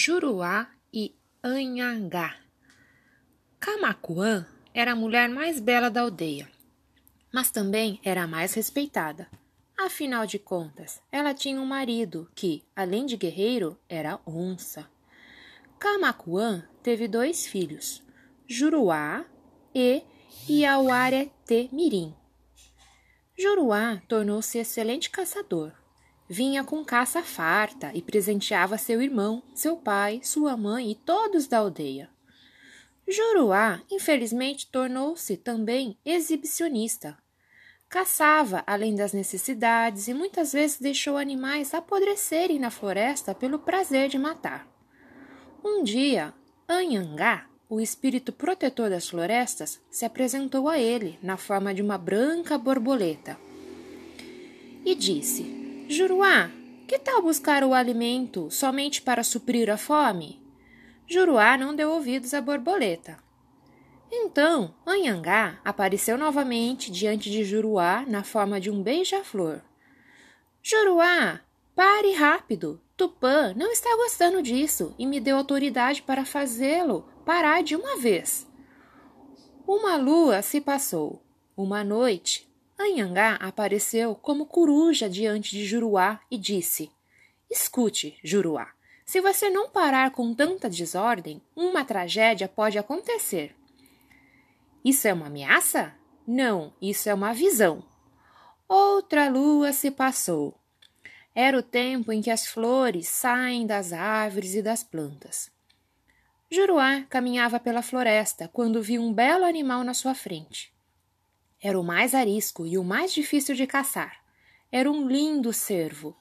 Juruá e Anhangá. Camacuã era a mulher mais bela da aldeia, mas também era a mais respeitada. Afinal de contas, ela tinha um marido que, além de guerreiro, era onça. Camacuã teve dois filhos, Juruá e Iauareté Mirim. Juruá tornou-se excelente caçador vinha com caça farta e presenteava seu irmão, seu pai, sua mãe e todos da aldeia. Juruá, infelizmente, tornou-se também exibicionista. Caçava além das necessidades e muitas vezes deixou animais apodrecerem na floresta pelo prazer de matar. Um dia, Anhangá, o espírito protetor das florestas, se apresentou a ele na forma de uma branca borboleta e disse: Juruá, que tal buscar o alimento somente para suprir a fome? Juruá não deu ouvidos à borboleta. Então, Anhangá apareceu novamente diante de Juruá na forma de um beija-flor. Juruá, pare rápido! Tupã não está gostando disso e me deu autoridade para fazê-lo parar de uma vez. Uma lua se passou. Uma noite, Anhangá apareceu como coruja diante de Juruá e disse: Escute, Juruá, se você não parar com tanta desordem, uma tragédia pode acontecer. Isso é uma ameaça? Não, isso é uma visão. Outra lua se passou. Era o tempo em que as flores saem das árvores e das plantas. Juruá caminhava pela floresta quando viu um belo animal na sua frente. Era o mais arisco e o mais difícil de caçar. Era um lindo cervo.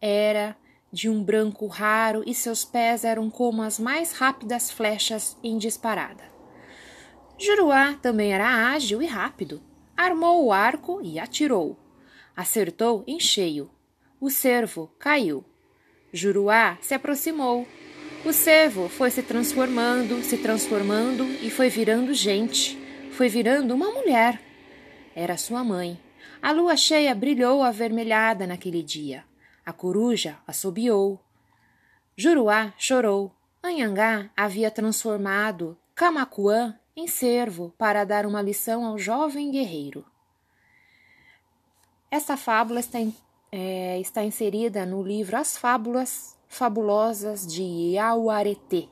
Era de um branco raro e seus pés eram como as mais rápidas flechas em disparada. Juruá também era ágil e rápido. Armou o arco e atirou. Acertou em cheio. O cervo caiu. Juruá se aproximou. O cervo foi se transformando, se transformando e foi virando gente. Foi virando uma mulher. Era sua mãe. A lua cheia brilhou avermelhada naquele dia. A coruja assobiou. Juruá chorou. Anhangá havia transformado Camacuã em cervo para dar uma lição ao jovem guerreiro. Essa fábula está, é, está inserida no livro As Fábulas Fabulosas de Iauareté,